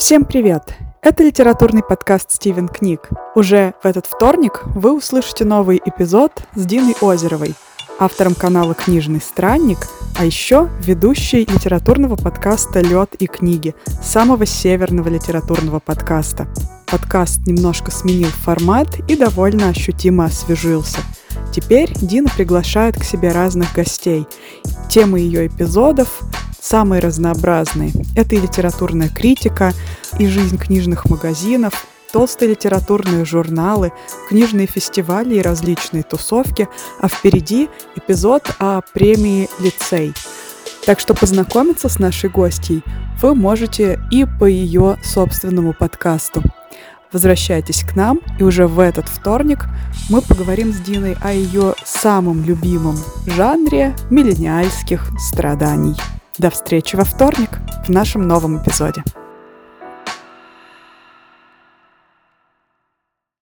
Всем привет! Это литературный подкаст «Стивен Книг». Уже в этот вторник вы услышите новый эпизод с Диной Озеровой, автором канала «Книжный странник», а еще ведущей литературного подкаста «Лед и книги», самого северного литературного подкаста. Подкаст немножко сменил формат и довольно ощутимо освежился. Теперь Дина приглашает к себе разных гостей. Темы ее эпизодов самые разнообразные. Это и литературная критика, и жизнь книжных магазинов, толстые литературные журналы, книжные фестивали и различные тусовки, а впереди эпизод о премии «Лицей». Так что познакомиться с нашей гостьей вы можете и по ее собственному подкасту. Возвращайтесь к нам, и уже в этот вторник мы поговорим с Диной о ее самом любимом жанре миллениальских страданий. До встречи во вторник в нашем новом эпизоде.